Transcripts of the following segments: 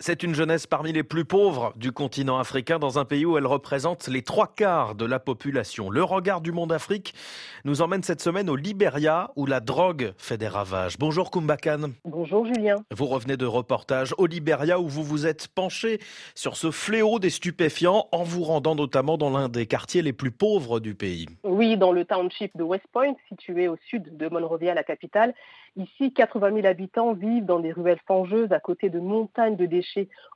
C'est une jeunesse parmi les plus pauvres du continent africain dans un pays où elle représente les trois quarts de la population. Le regard du monde Afrique nous emmène cette semaine au Liberia où la drogue fait des ravages. Bonjour Kumbakan. Bonjour Julien. Vous revenez de reportage au Liberia où vous vous êtes penché sur ce fléau des stupéfiants en vous rendant notamment dans l'un des quartiers les plus pauvres du pays. Oui, dans le township de West Point, situé au sud de Monrovia, la capitale. Ici, 80 000 habitants vivent dans des ruelles fangeuses à côté de montagnes de déchets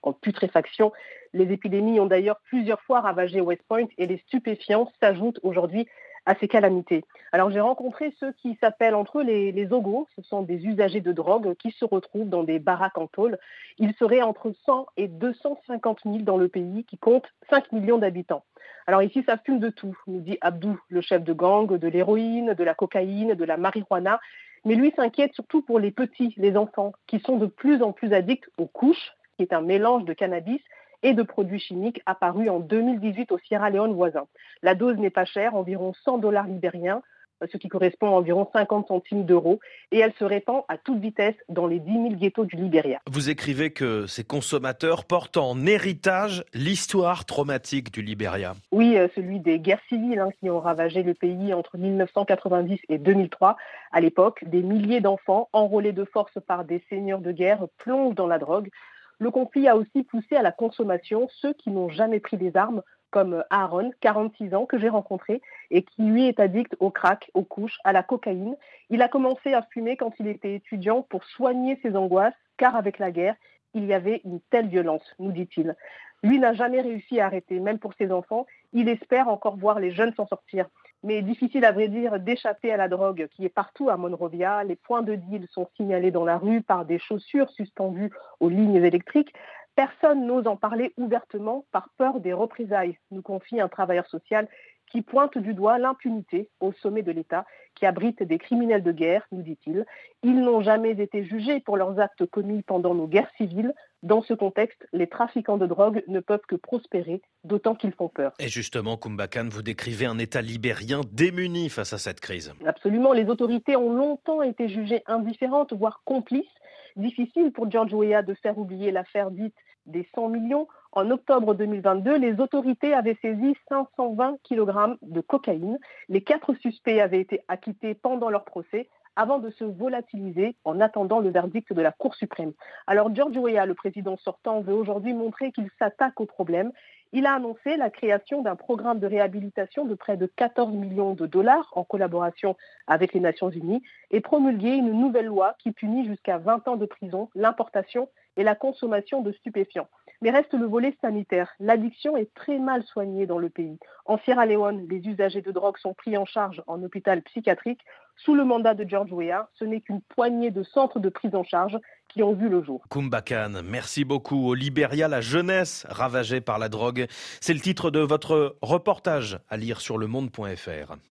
en putréfaction. Les épidémies ont d'ailleurs plusieurs fois ravagé West Point et les stupéfiants s'ajoutent aujourd'hui à ces calamités. Alors j'ai rencontré ceux qui s'appellent entre eux les, ogos, ce sont des usagers de drogue qui se retrouvent dans des baraques en tôle. Ils seraient entre 100 et 250 000 dans le pays qui compte 5 millions d'habitants. Alors ici ça fume de tout, nous dit Abdou, le chef de gang, de l'héroïne, de la cocaïne, de la marijuana. Mais lui s'inquiète surtout pour les petits, les enfants, qui sont de plus en plus addicts aux couches, qui est un mélange de cannabis et de produits chimiques apparu en 2018 au Sierra Leone voisin. La dose n'est pas chère, environ 100 dollars libériens, ce qui correspond à environ 50 centimes d'euros, et elle se répand à toute vitesse dans les 10 000 ghettos du Libéria. Vous écrivez que ces consommateurs portent en héritage l'histoire traumatique du Libéria. Oui, euh, celui des guerres civiles hein, qui ont ravagé le pays entre 1990 et 2003. À l'époque, des milliers d'enfants enrôlés de force par des seigneurs de guerre plongent dans la drogue. Le conflit a aussi poussé à la consommation ceux qui n'ont jamais pris des armes, comme Aaron, 46 ans, que j'ai rencontré et qui lui est addict au crack, aux couches, à la cocaïne. Il a commencé à fumer quand il était étudiant pour soigner ses angoisses, car avec la guerre, il y avait une telle violence, nous dit-il. Lui n'a jamais réussi à arrêter, même pour ses enfants. Il espère encore voir les jeunes s'en sortir mais difficile à vrai dire d'échapper à la drogue qui est partout à Monrovia. Les points de deal sont signalés dans la rue par des chaussures suspendues aux lignes électriques. Personne n'ose en parler ouvertement par peur des représailles, nous confie un travailleur social qui pointe du doigt l'impunité au sommet de l'État qui abrite des criminels de guerre, nous dit-il. Ils n'ont jamais été jugés pour leurs actes commis pendant nos guerres civiles. Dans ce contexte, les trafiquants de drogue ne peuvent que prospérer, d'autant qu'ils font peur. Et justement, Kumbakan, vous décrivez un État libérien démuni face à cette crise. Absolument, les autorités ont longtemps été jugées indifférentes, voire complices. Difficile pour George Weah de faire oublier l'affaire dite des 100 millions. En octobre 2022, les autorités avaient saisi 520 kg de cocaïne. Les quatre suspects avaient été acquittés pendant leur procès avant de se volatiliser en attendant le verdict de la Cour suprême. Alors George Weah, le président sortant, veut aujourd'hui montrer qu'il s'attaque au problème. Il a annoncé la création d'un programme de réhabilitation de près de 14 millions de dollars en collaboration avec les Nations Unies et promulgué une nouvelle loi qui punit jusqu'à 20 ans de prison l'importation et la consommation de stupéfiants. Mais reste le volet sanitaire. L'addiction est très mal soignée dans le pays. En Sierra Leone, les usagers de drogue sont pris en charge en hôpital psychiatrique. Sous le mandat de George Weah, ce n'est qu'une poignée de centres de prise en charge qui ont vu le jour. Kumbakan, merci beaucoup. Au Libéria, la jeunesse ravagée par la drogue. C'est le titre de votre reportage à lire sur le monde.fr.